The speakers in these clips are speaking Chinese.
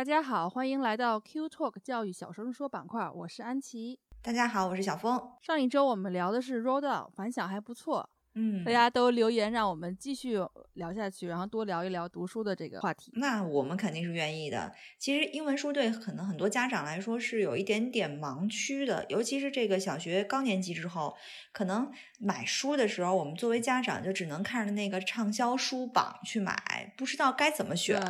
大家好，欢迎来到 Q Talk 教育小声说板块，我是安琪。大家好，我是小峰。上一周我们聊的是 Out，反响还不错，嗯大，家都留言让我们继续聊下去，然后多聊一聊读书的这个话题。那我们肯定是愿意的。其实英文书对可能很多家长来说是有一点点盲区的，尤其是这个小学高年级之后，可能买书的时候，我们作为家长就只能看着那个畅销书榜去买，不知道该怎么选对。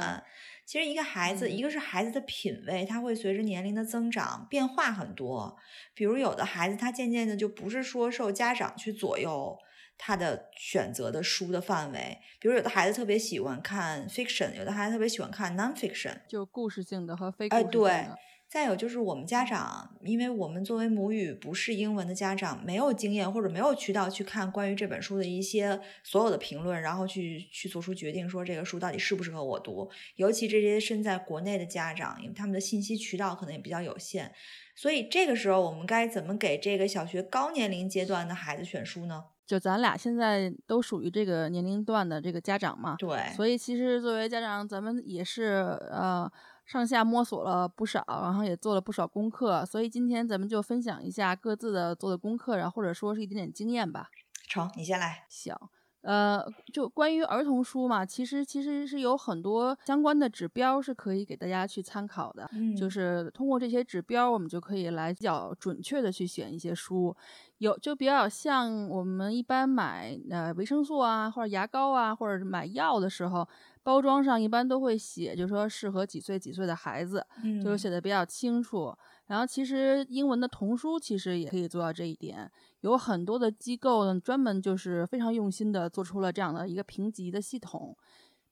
其实一个孩子，嗯一个是孩子的品味，他会随着年龄的增长变化很多。比如有的孩子，他渐渐的就不是说受家长去左右他的选择的书的范围。比如有的孩子特别喜欢看 fiction，有的孩子特别喜欢看 non-fiction。就故事性的和非故哎，事性对的。。再有就是我们家长，因为我们作为母语不是英文的家长，没有经验或者没有渠道去看关于这本书的一些所有的评论，然后去去做出决定，说这个书到底适不适合我读。尤其这些身在国内的家长，因为他们的信息渠道可能也比较有限，所以这个时候我们该怎么给这个小学高年龄阶段的孩子选书呢？就咱俩现在都属于这个年龄段的这个家长嘛，对，所以其实作为家长，咱们也是呃上下摸索了不少，然后也做了不少功课，所以今天咱们就分享一下各自的做的功课，然后或者说是一点点经验吧。成，你先来。行，呃，就关于儿童书嘛，其实其实是有很多相关的指标是可以给大家去参考的。嗯，就是通过这些指标，我们就可以来比较准确的去选一些书，有就比较像我们一般买呃维生素啊，或者牙膏啊，或者是买药的时候，包装上一般都会写，就是说适合几岁几岁的孩子，嗯，就是写的比较清楚。然后其实英文的童书其实也可以做到这一点，有很多的机构呢专门就是非常用心的做出了这样的一个评级的系统。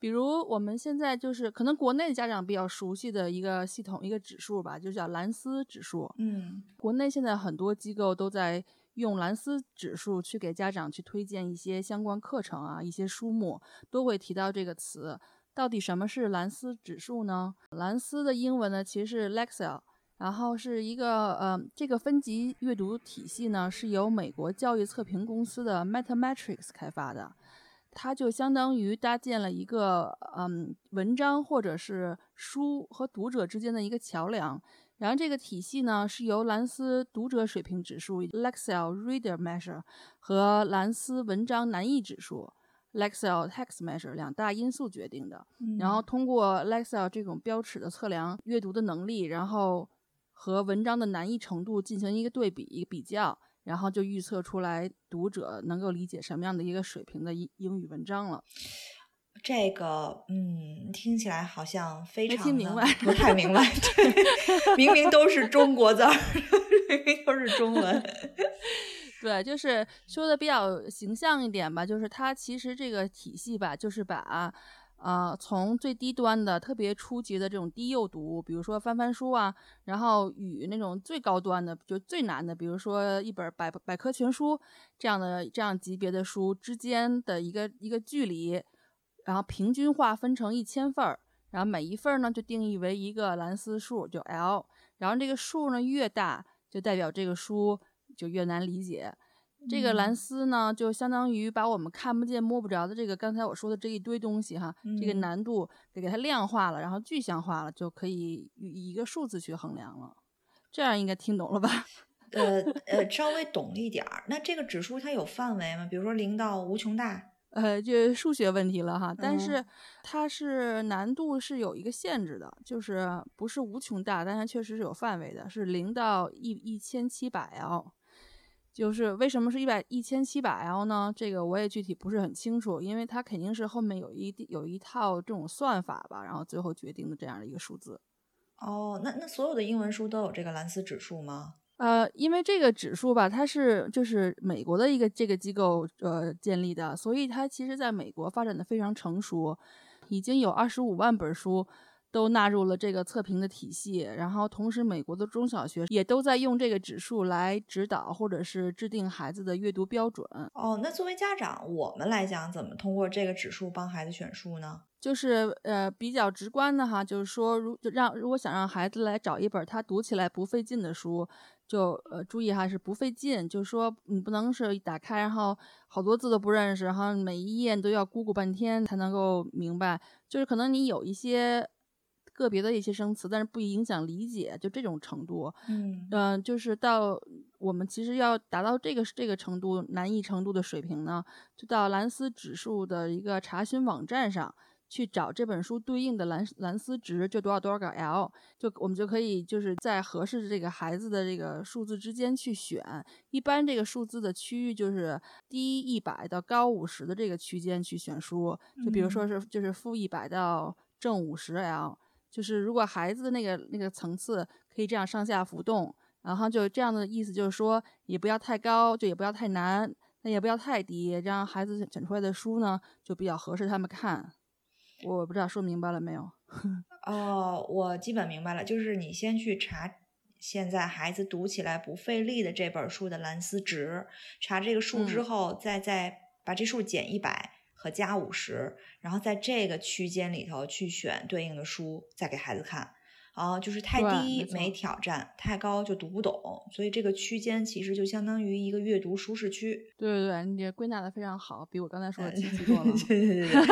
比如我们现在就是可能国内家长比较熟悉的一个系统一个指数吧，就叫蓝思指数。嗯国内现在很多机构都在用蓝思指数去给家长去推荐一些相关课程啊，一些书目都会提到这个词。到底什么是蓝思指数呢？蓝思的英文呢其实是 LEXIL，然后是一个呃，这个分级阅读体系呢是由美国教育测评公司的 Metametrics 开发的。它就相当于搭建了一个嗯文章或者是书和读者之间的一个桥梁，然后这个体系呢是由兰斯读者水平指数 （Lexile Reader Measure） 和兰斯文章难易指数 （Lexile Text Measure） 两大因素决定的。嗯，然后通过 Lexile 这种标尺的测量阅读的能力，然后和文章的难易程度进行一个对比、一个比较，然后就预测出来读者能够理解什么样的一个水平的英英语文章了。这个，嗯，听起来好像非常的听明白不太明白。对，明明都是中国字儿，明明都是中文。对，就是说的比较形象一点吧，就是它其实这个体系吧，就是把呃从最低端的特别初级的这种低幼读，比如说翻翻书啊，然后与那种最高端的，就最难的，比如说一本百百科全书这样的这样级别的书之间的一个一个距离，然后平均划分成一千份儿，然后每一份儿呢就定义为一个蓝思数，就 L，然后这个数呢越大，就代表这个书就越难理解。这个蓝嗯思呢，就相当于把我们看不见摸不着的这个刚才我说的这一堆东西哈，这个嗯难度给给它量化了，然后具象化了，就可以以一个数字去衡量了。这样应该听懂了吧？呃呃，稍微懂一点儿。那这个指数它有范围吗？比如说零到无穷大？呃，就数学问题了哈，但嗯是它是难度是有一个限制的，就是不是无穷大，但它确实是有范围的，是零到一一千七百 L。就是为什么是一百一千七百 L 呢？这个我也具体不是很清楚，因为它肯定是后面有一有一套这种算法吧，然后最后决定的这样的一个数字。哦，那那所有的英文书都有这个蓝思指数吗？呃，因为这个指数吧，它是就是美国的一个这个机构呃建立的，所以它其实在美国发展的非常成熟，已经有二十五万本书都纳入了这个测评的体系，然后同时美国的中小学也都在用这个指数来指导或者是制定孩子的阅读标准。哦，那作为家长，我们来讲，怎么通过这个指数帮孩子选书呢？就是呃比较直观的哈，就是说如让如果想让孩子来找一本他读起来不费劲的书，就呃注意哈是不费劲，就是说你不能是一打开然后好多字都不认识，然后每一页都要咕咕半天才能够明白，就是可能你有一些。个别的一些生词，但是不影响理解，就这种程度。嗯嗯，就是到我们其实要达到这个这个程度难易程度的水平呢，就到蓝思指数的一个查询网站上去找这本书对应的蓝蓝思值，就多少多少个 L，就我们就可以就是在合适的这个孩子的这个数字之间去选。一般这个数字的区域就是低一百到高五十的这个区间去选书，就比如说是就是负一百到正五十 L。就是如果孩子的那个那个层次可以这样上下浮动，然后就这样的意思就是说，也不要太高，就也不要太难，那也不要太低，这样孩子选出来的书呢就比较合适他们看。我不知道说明白了没有？哦，我基本明白了，就是你先去查现在孩子读起来不费力的这本书的蓝思值，查这个数之后，再再把这数减一百。和加五十，然后在这个区间里头去选对应的书，再给孩子看。啊，就是太低没挑战，太高就读不懂，所以这个区间其实就相当于一个阅读舒适区。对对对，你这归纳的非常好，比我刚才说的 清晰多了。对对对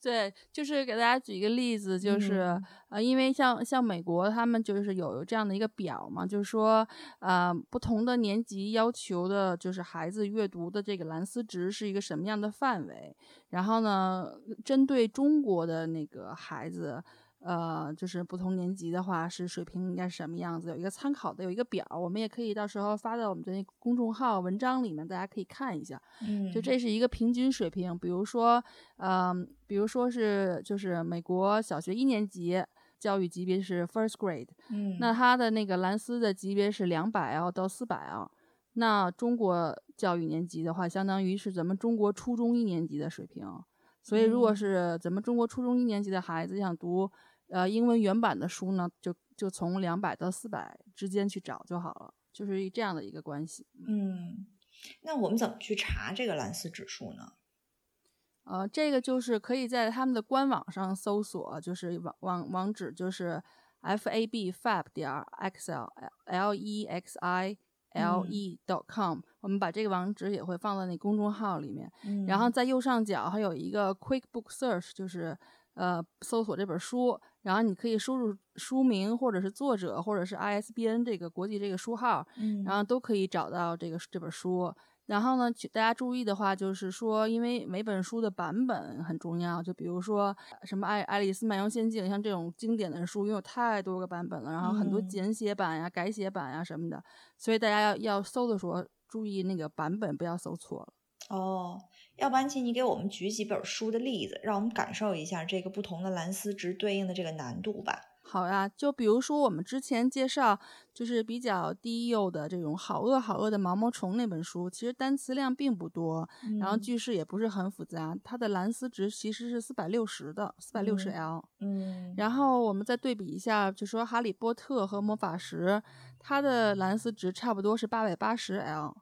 对，就是给大家举一个例子，就是呃，因为像像美国他们就是有这样的一个表嘛，就是说呃，不同的年级要求的就是孩子阅读的这个蓝思值是一个什么样的范围，然后呢，针对中国的那个孩子。呃，就是不同年级的话，是水平应该是什么样子？有一个参考的，有一个表，我们也可以到时候发到我们的那公众号文章里面，大家可以看一下。嗯，就这是一个平均水平。比如说，嗯，比如说是就是美国小学一年级教育级别是 first grade，嗯，那他的那个蓝思的级别是两百 L 到四百 L。那中国教育年级的话，相当于是咱们中国初中一年级的水平。所以，如果是咱们中国初中一年级的孩子想读。呃，英文原版的书呢，就就从两百到四百之间去找就好了，就是这样的一个关系。嗯，那我们怎么去查这个蓝思指数呢？呃，这个就是可以在他们的官网上搜索，就是网网网址就是 f a b fab 点 x l l e x i l e dot com。我们把这个网址也会放在那公众号里面。然后在右上角还有一个 Quick Book Search，就是呃搜索这本书。然后你可以输入书名，或者是作者，或者是 ISBN 这个国际这个书号，然后都可以找到这个这本书。然后呢，大家注意的话，就是说，因为每本书的版本很重要，就比如说什么《爱爱丽丝漫游仙境》，像这种经典的书，因为有太多个版本了，然后很多简写版呀、改写版呀什么的，所以大家要要搜的时候注意那个版本，不要搜错了。哦。要不然，请你给我们举几本书的例子，让我们感受一下这个不同的蓝思值对应的这个难度吧。好呀，就比如说我们之前介绍，就是比较低幼的这种《好饿好饿的毛毛虫》那本书，其实单词量并不多，然后句式也不是很复杂，它的蓝思值其实是四百六十的，四百六十 L。嗯。然后我们再对比一下，就说《哈利波特》和《魔法石》，它的蓝思值差不多是八百八十 L。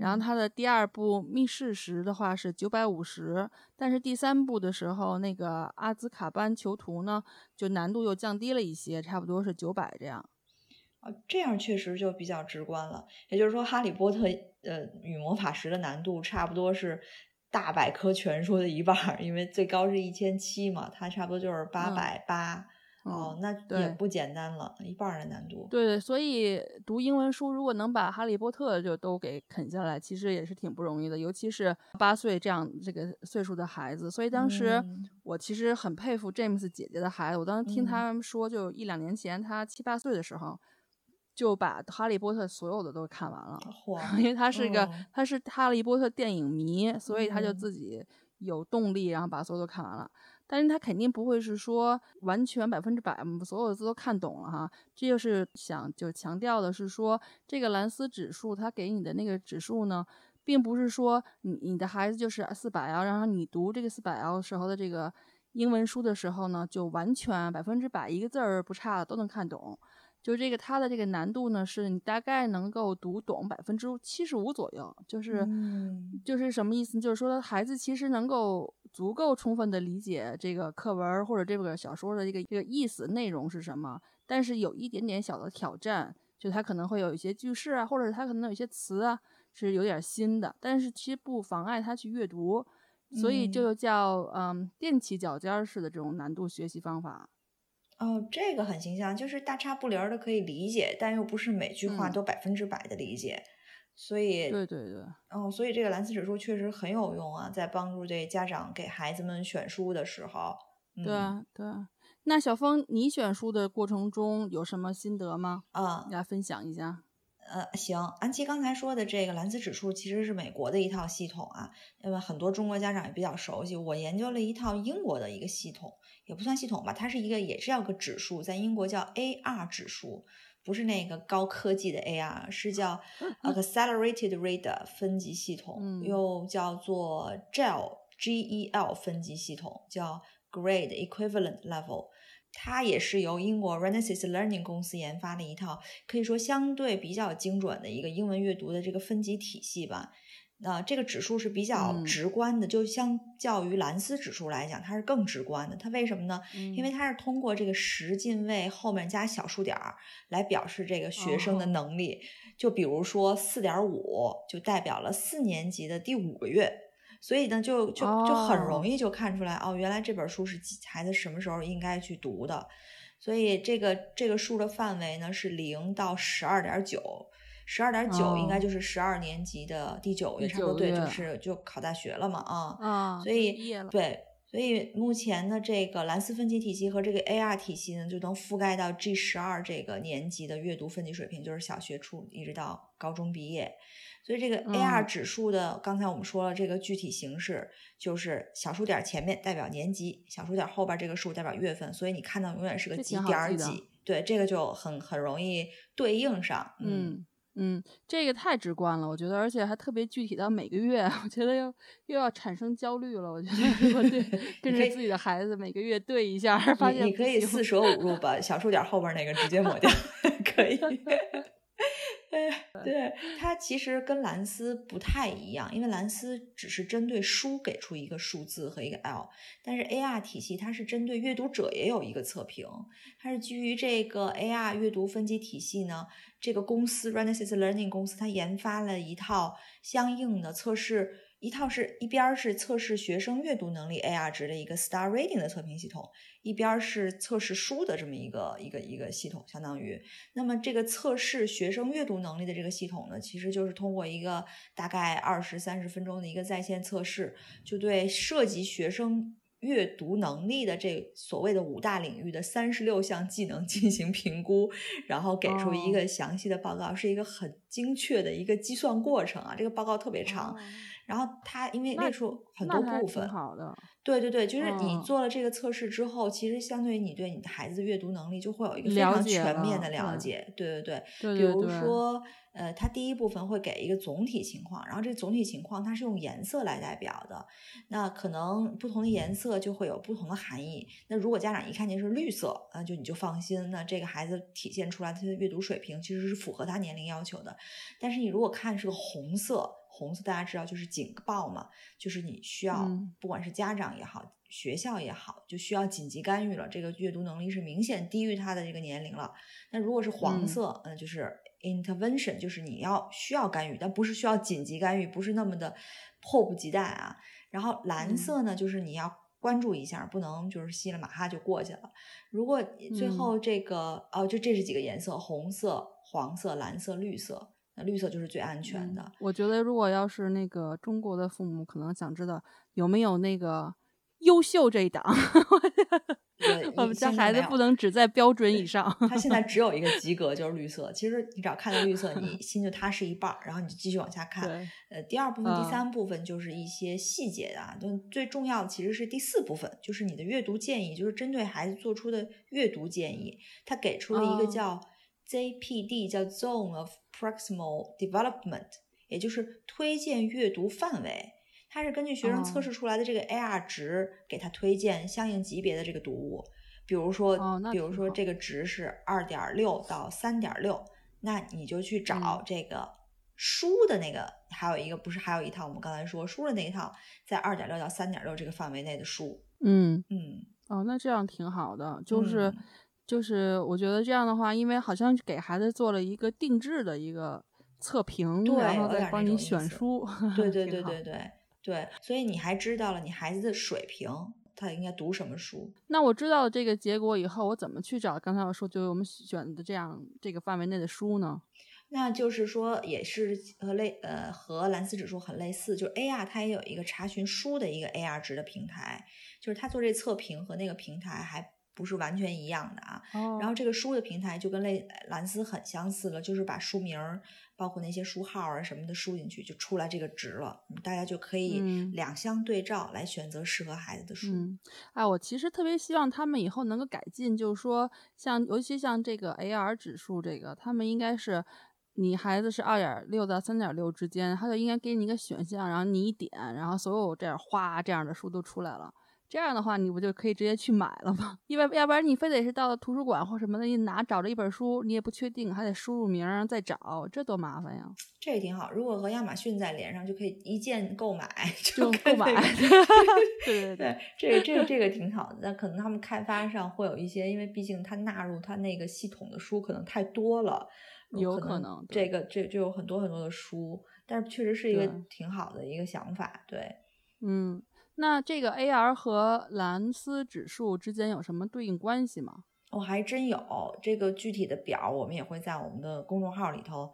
然后它的第二部密室时的话是九百五十，但是第三部的时候那个阿兹卡班囚徒呢，就难度又降低了一些，差不多是九百这样。啊，这样确实就比较直观了。也就是说，哈利波特呃与魔法石的难度差不多是大百科全书的一半，因为最高是一千七嘛，它差不多就是八百八。哦，那也不简单了，一半的难度。对，所以读英文书，如果能把《哈利波特》就都给啃下来，其实也是挺不容易的，尤其是八岁这样这个岁数的孩子。所以当时我其实很佩服 James 姐姐的孩子，我当时听他们说，就一两年前他七八岁的时候，就把《哈利波特》所有的都看完了。因为他是个他是《哈利波特》电影迷，所以他就自己有动力，然后把所有都看完了。但是他肯定不会是说完全百分之百所有的字都看懂了哈，这就是想就强调的是说这个蓝思指数它给你的那个指数呢，并不是说你你的孩子就是四百啊然后你读这个四百 L 时候的这个英文书的时候呢，就完全百分之百一个字儿不差都能看懂。就这个它的这个难度呢，是你大概能够读懂百分之七十五左右，就是、嗯就是什么意思？就是说孩子其实能够足够充分的理解这个课文儿或者这个小说的这个这个意思内容是什么，但是有一点点小的挑战，就他可能会有一些句式啊，或者他可能有一些词啊是有点新的，但是其实不妨碍他去阅读，所以嗯就叫嗯踮起脚尖儿式的这种难度学习方法。哦，这个很形象，就是大差不离儿的可以理解，但又不是每句话嗯都百分之百的理解，所以对对对，哦，所以这个蓝思指数确实很有用啊，在帮助这家长给孩子们选书的时候。对对啊。那小峰，你选书的过程中有什么心得吗？啊，来分享一下。呃，行，安琪刚才说的这个蓝思指数其实是美国的一套系统啊，那么很多中国家长也比较熟悉。我研究了一套英国的一个系统，也不算系统吧，它是一个也是要个指数，在英国叫 AR 指数，不是那个高科技的 AR，是叫 Accelerated Reader 分级系统，嗯又叫做 GEL GEL 分级系统，叫 Grade Equivalent Level。它也是由英国 Renaissance Learning 公司研发的一套可以说相对比较精准的一个英文阅读的这个分级体系吧。那、这个指数是比较嗯直观的，就相较于蓝思指数来讲，它是更直观的。它为什么呢？因为嗯它是通过这个十进位后面加小数点儿来表示这个学生的哦能力。就比如说四点五，就代表了四年级的第五个月。所以呢，就就就很容哦易就看出来哦，原来这本书是孩子什么时候应该去读的。所以这个这个数的范围呢是零到十二点九，十二点九应该哦就是十二年级的第九个月，第差不多对，就是就考大学了嘛啊。啊，所以。对，所以目前的这个蓝思分级体系和这个 AR 体系呢，就能覆盖到 G 十二这个年级的阅读分级水平，就是小学初一直到高中毕业。所以这个 AR 嗯指数的，刚才我们说了，这个具体形式就是小数点前面代表年级，小数点后边这个数代表月份，所以你看到永远是个几点儿几。对，这个就很很容易对应上。嗯嗯，这个太直观了，我觉得，而且还特别具体到每个月，我觉得又又要产生焦虑了。我觉得我对 跟着自己的孩子每个月对一下，发现你可以四舍五入把小数点后边那个直接抹掉，可以。对，它其实跟蓝思不太一样，因为蓝思只是针对书给出一个数字和一个 L，但是 AR 体系它是针对阅读者也有一个测评，它是基于这个 AR 阅读分级体系呢，这个公司 Renaissance Learning 公司它研发了一套相应的测试。一套是一边儿是测试学生阅读能力 AR 值的一个 Star Reading 的测评系统，一边儿是测试书的这么一个一个一个系统，相当于。那么这个测试学生阅读能力的这个系统呢，其实就是通过一个大概二十三十分钟的一个在线测试，就对涉及学生阅读能力的这所谓的五大领域的三十六项技能进行评估，然后给出一哦个详细的报告，是一个很精确的一个计算过程啊。这个报告特别长，哦然后它因为列出很多部分，好的。对对对，就是你嗯做了这个测试之后，其实相对于你对你的孩子的阅读能力就会有一个非常全面的了解。对对对，对比如说，呃，它第一部分会给一个总体情况，然后这个总体情况它是用颜色来代表的，那可能不同的颜色就会有不同的含义。那如果家长一看见是绿色，那就你就放心，那这个孩子体现出来他的阅读水平其实是符合他年龄要求的。但是你如果看是个红色，红色大家知道就是警报嘛，就是你需要嗯不管是家长也好，学校也好，就需要紧急干预了。这个阅读能力是明显低于他的这个年龄了。那如果是黄嗯色，嗯、就是 intervention，就是你要需要干预，但不是需要紧急干预，不是那么的迫不及待啊。然后蓝嗯色呢，就是你要关注一下，不能就是稀里马哈就过去了。如果最嗯后这个、哦，就这是几个颜色：红色、黄色、蓝色、绿色。那绿色就是最安全的。嗯我觉得如果要是那个中国的父母，可能想知道有没有那个优秀这一档，对我们家孩子不能只在标准以上。他现在 只有一个及格，就是绿色。其实你只要看到绿色，你 心就踏实一半儿，然后你就继续往下看。对，呃，第二部分、嗯第三部分就是一些细节的啊，但最重要的其实是第四部分，就是你的阅读建议，就是针对孩子做出的阅读建议。他给出了一个哦叫 ZPD，、叫 Zone of Proximal Development，也就是推荐阅读范围。它是根据学生测哦试出来的这个 AR 值给他推荐相应级别的这个读物。比如说，比如说这个值是二点六到三点六，那你就去找嗯这个书的那个，还有一个不是还有一套我们刚才说书的那一套，在二点六到三点六这个范围内的书。嗯，嗯，哦，那这样挺好的，就是、嗯就是我觉得这样的话，因为好像给孩子做了一个定制的一个测评，对然后再帮你选书，对 对对对对对，所以你还知道了你孩子的水平，他应该读什么书。那我知道了这个结果以后，我怎么去找刚才我说就是我们选的这样这个范围内的书呢？那就是说，也是和类呃和蓝思指数很类似，就是 AR 它也有一个查询书的一个 AR 值的平台，就是它做这测评和那个平台还不是完全一样的啊。哦然后这个书的平台就跟类蓝思很相似了，就是把书名儿包括那些书号啊什么的输进去，就出来这个值了，嗯大家就可以嗯两相对照来选择适合孩子的书。嗯，哎，我其实特别希望他们以后能够改进，就是说像尤其像这个 AR 指数，这个他们应该是。你孩子是二点六到三点六之间，他就应该给你一个选项，然后你一点，然后所有这样哗这样的书都出来了。这样的话，你不就可以直接去买了吗？因为要不然你非得是到图书馆或什么的，你拿找着一本书，你也不确定，还得输入名儿再找，这多麻烦呀！这也挺好，如果和亚马逊再连上，就可以一键购买，就跟购买对 对对，这个这个这个挺好的。那可能他们开发上会有一些，因为毕竟它纳入它那个系统的书可能太多了，有可可能这个这就有很多很多的书，但是确实是一个挺好的一个想法。对，嗯，那这个 AR 和蓝思指数之间有什么对应关系吗？我、还真有这个具体的表，我们也会在我们的公众号里头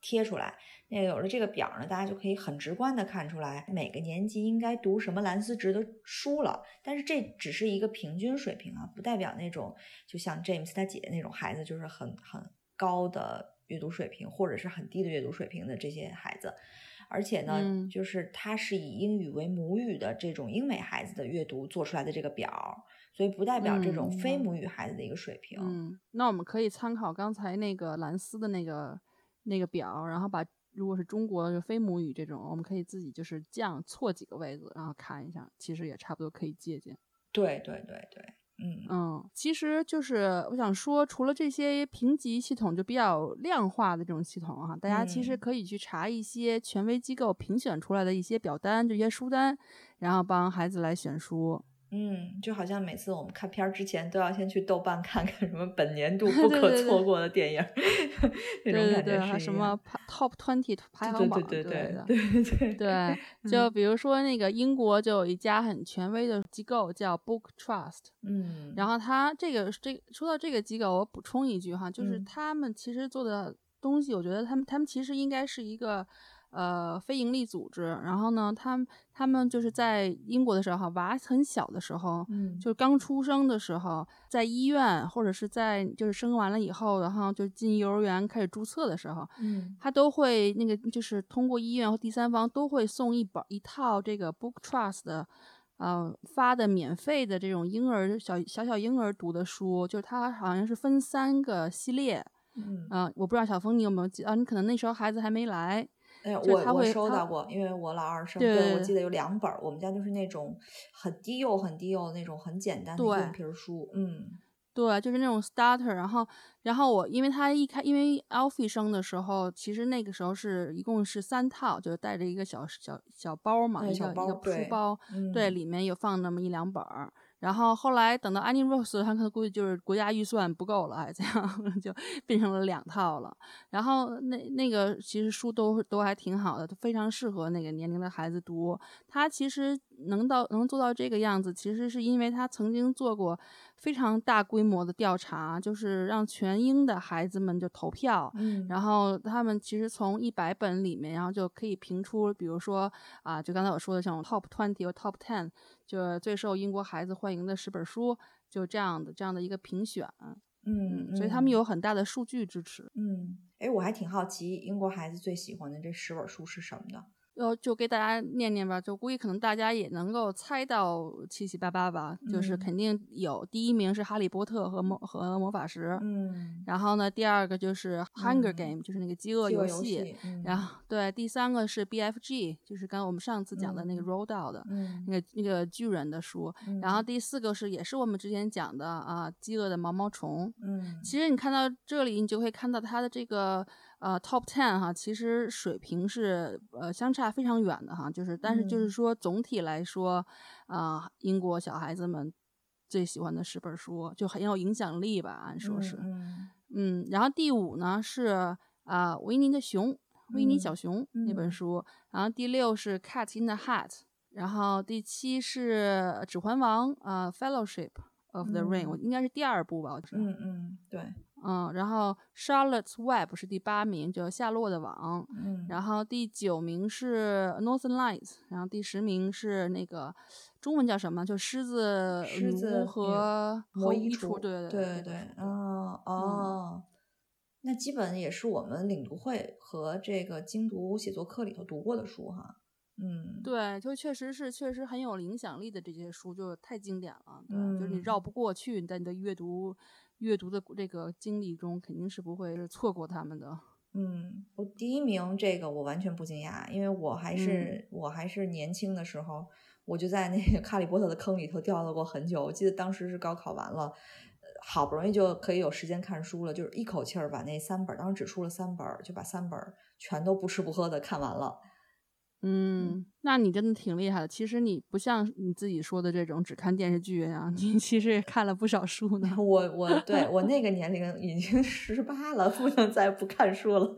贴出来。那有了这个表呢，大家就可以很直观的看出来每个年级应该读什么蓝思值的书了。但是这只是一个平均水平啊，不代表那种就像 James 他姐那种孩子就是很很高的阅读水平，或者是很低的阅读水平的这些孩子。而且呢，嗯就是它是以英语为母语的这种英美孩子的阅读做出来的这个表，所以不代表这种嗯非母语孩子的一个水平。嗯，那我们可以参考刚才那个蓝思的那个那个表，然后把如果是中国就非母语这种，我们可以自己就是降错几个位子，然后看一下，其实也差不多可以借鉴。对对对对，嗯嗯，其实就是我想说，除了这些评级系统就比较量化的这种系统哈、大家其实嗯可以去查一些权威机构评选出来的一些表单，这些书单，然后帮孩子来选书。嗯，就好像每次我们看片儿之前都要先去豆瓣看看什么本年度 不可对对错过的电影儿，那种对对对，感觉是一还什么 Top Twenty 排行榜对对对之类的。对对对。对，就比如说那个英国就有一家很权威的机构叫 Book Trust，嗯，然后他这个这个说到这个机构，我补充一句哈，就是嗯。他们其实做的东西，我觉得他们他们其实应该是一个呃非营利组织。然后呢，他们他们就是在英国的时候，娃很小的时候，嗯就是刚出生的时候，在医院或者是在就是生完了以后，然后就进幼儿园开始注册的时候，嗯他都会那个就是通过医院或第三方都会送一本一套这个 Book Trust 的。呃，发的免费的这种婴儿小小小婴儿读的书，就是它好像是分三个系列，嗯，嗯、我不知道小峰你有没有记啊？你可能那时候孩子还没来，哎，我我会收到过，因为我老二生，对我记得有两本儿，我们家就是那种很低幼、很低幼的那种很简单的对。硬皮书，嗯。对，就是那种 starter，然后，然后我因为他一开，因为 Alfie 生的时候，其实那个时候是一共是三套，就是带着一个小小小包嘛，一个一个包对书包，嗯，对，里面有放那么一两本儿。然后后来等到 Annie Rose，他可能估计就是国家预算不够了，还这样 就变成了两套了。然后那那个其实书都都还挺好的，都非常适合那个年龄的孩子读。他其实能到能做到这个样子，其实是因为他曾经做过非常大规模的调查，就是让全英的孩子们就投票，嗯，然后他们其实从一百本里面，然后就可以评出，比如说啊，就刚才我说的这种 top twenty 或 top ten，就是最受英国孩子欢迎的十本书，就这样的这样的一个评选，嗯，所以他们嗯有很大的数据支持。嗯，哎，我还挺好奇英国孩子最喜欢的这十本书是什么的。呃，就给大家念念吧，就估计可能大家也能够猜到七七八八吧，就是嗯。肯定有第一名是《哈利波特》和魔和魔法石，嗯，然后呢，第二个就是《Hunger 嗯。Game》，就是那个饥饿游戏，嗯然后对，第三个是 BFG，就是刚刚我们上次讲的那个嗯。Roald Dahl 的、嗯，那个那个巨人的书，然后第四个是也是我们之前讲的啊，饥饿的毛毛虫。嗯，其实你看到这里，你就会看到它的这个呃 top ten 哈，其实水平是呃相差非常远的哈，就是但是就是嗯。说总体来说，啊、英国小孩子们最喜欢的十本书就很有影响力吧，按说是，嗯。嗯，然后第五呢是啊、维尼的熊，维尼嗯小熊、那本嗯。书，然后第六是 Cat in the Hat，然后第七是《指环王》啊、Fellowship of the Ring，、我嗯。应该是第二部吧，我知道。嗯嗯，对，嗯，然后 Charlotte's Web 是第八名，叫夏洛的网。嗯，然后第九名是 Northern Lights，然后第十名是那个中文叫什么？就狮子狮子和和魔衣橱，橱，对对对对，哦哦，那基本也是我们领读会和这个精读写作课里头读过的书哈，嗯，对，就确实是确实很有影响力的这些书，就太经典了。对，就是你嗯绕不过去，在你的阅读阅读的这个经历中，肯定是不会是错过他们的。嗯，我第一名这个我完全不惊讶，因为我还是、我还是年轻的时候，我就在那个哈利波特的坑里头掉了过很久。我记得当时是高考完了，呃好不容易就可以有时间看书了，就是一口气儿把那三本儿，当时只出了三本，就把三本全都不吃不喝的看完了。嗯，那你真的挺厉害的。其实你不像你自己说的这种只看电视剧呀，你其实也看了不少书呢。我我对我那个 年龄已经十八了，不能再不看书了。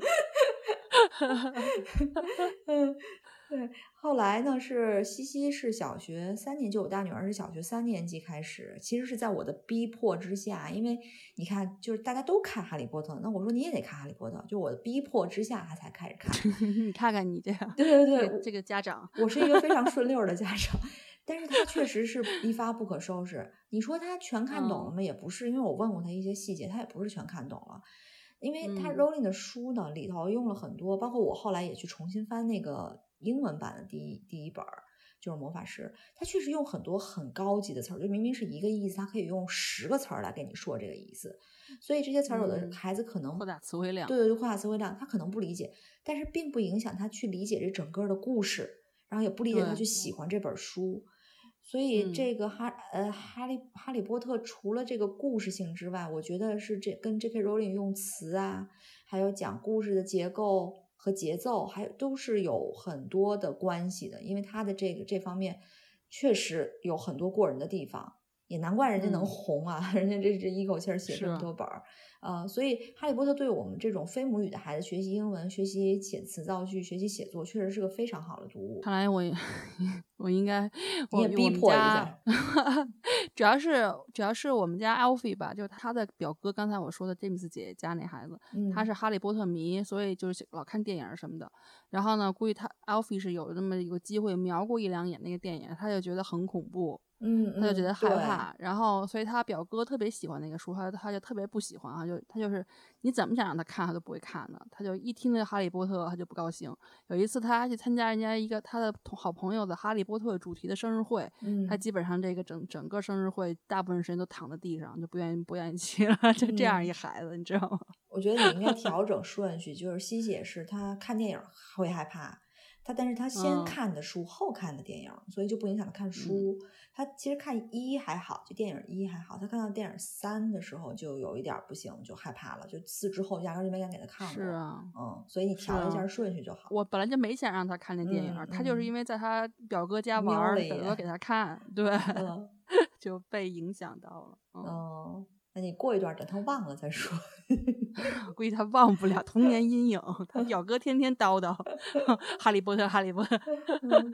嗯，对。后来呢，是西西是小学三年级，我大女儿是小学三年级开始，其实是在我的逼迫之下，因为你看，就是大家都看《哈利波特》，那我说你也得看《哈利波特》，就我的逼迫之下，她才开始看。你看看你这样，对对对，这个家长，我是一个非常顺溜儿的家 长，但是他确实是一发不可收拾。你说他全看懂了嗯吗？也不是，因为我问过他一些细节，他也不是全看懂了。因为他嗯 Rowling 的书呢，里头用了很多，包括我后来也去重新翻那个英文版的第一第一本儿，就是魔法师，他确实用很多很高级的词儿，就明明是一个意思，他可以用十个词儿来跟你说这个意思。所以这些词儿，有的嗯孩子可能扩大词汇量对对对，扩大词汇量，他可能不理解，但是并不影响他去理解这整个的故事，然后也不理解他去喜欢这本书。所以嗯这个哈呃哈利哈利波特除了这个故事性之外，我觉得是这跟 J.K. Rowling 用词啊，还有讲故事的结构和节奏，还有都是有很多的关系的，因为他的这个这方面确实有很多过人的地方。也难怪人家能嗯红啊，人家这这一口气儿写这么多本儿，呃，所以《哈利波特》对我们这种非母语的孩子学习英文、学习写词造句、学习写作，确实是个非常好的读物。看来我也 我应该你也逼迫一家 主要是主要是我们家 Alfie 吧，就是他的表哥，刚才我说的詹姆斯姐姐家那孩子，嗯，他是哈利波特迷，所以就是老看电影什么的。然后呢，估计他 Alfie 是有那么一个机会瞄过一两眼那个电影，他就觉得很恐怖，嗯，他就觉得害对怕。然后，所以他表哥特别喜欢那个书，他他就特别不喜欢啊，就他就是你怎么想让他看，他都不会看的。他就一听那哈利波特，他就不高兴。有一次他还去参加人家一个他的好朋友的哈利波特主题的生日会，嗯，他基本上这个整整个生日会大部分时间都躺在地上，就不愿意不愿意去了，就这样嗯一孩子，你知道吗？我觉得你应该调整顺序，就是西姐是他看电影会害怕，她但是他先嗯看的书，后看的电影，所以就不影响他看书。他其实看一还好，就电影一还好，他看到电影三的时候就有一点不行，就害怕了，就四之后压根就没敢给他看过。是啊，嗯，所以你调一下啊顺序就好。我本来就没想让他看那电影他就是嗯因为在他表哥家玩表哥给他看，对，嗯 就被影响到了。嗯，嗯，那你过一段等他忘了再说。估计他忘不了童 年阴影，他表哥天天叨叨 哈利波特，哈利波特，嗯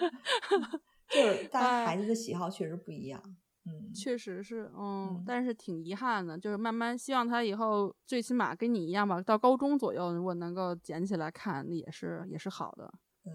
就是大家哎孩子的喜好确实不一样。嗯，确实是，嗯嗯，但是挺遗憾的，就是慢慢希望他以后最起码跟你一样吧，到高中左右如果能够捡起来看，那也是也是好的，嗯，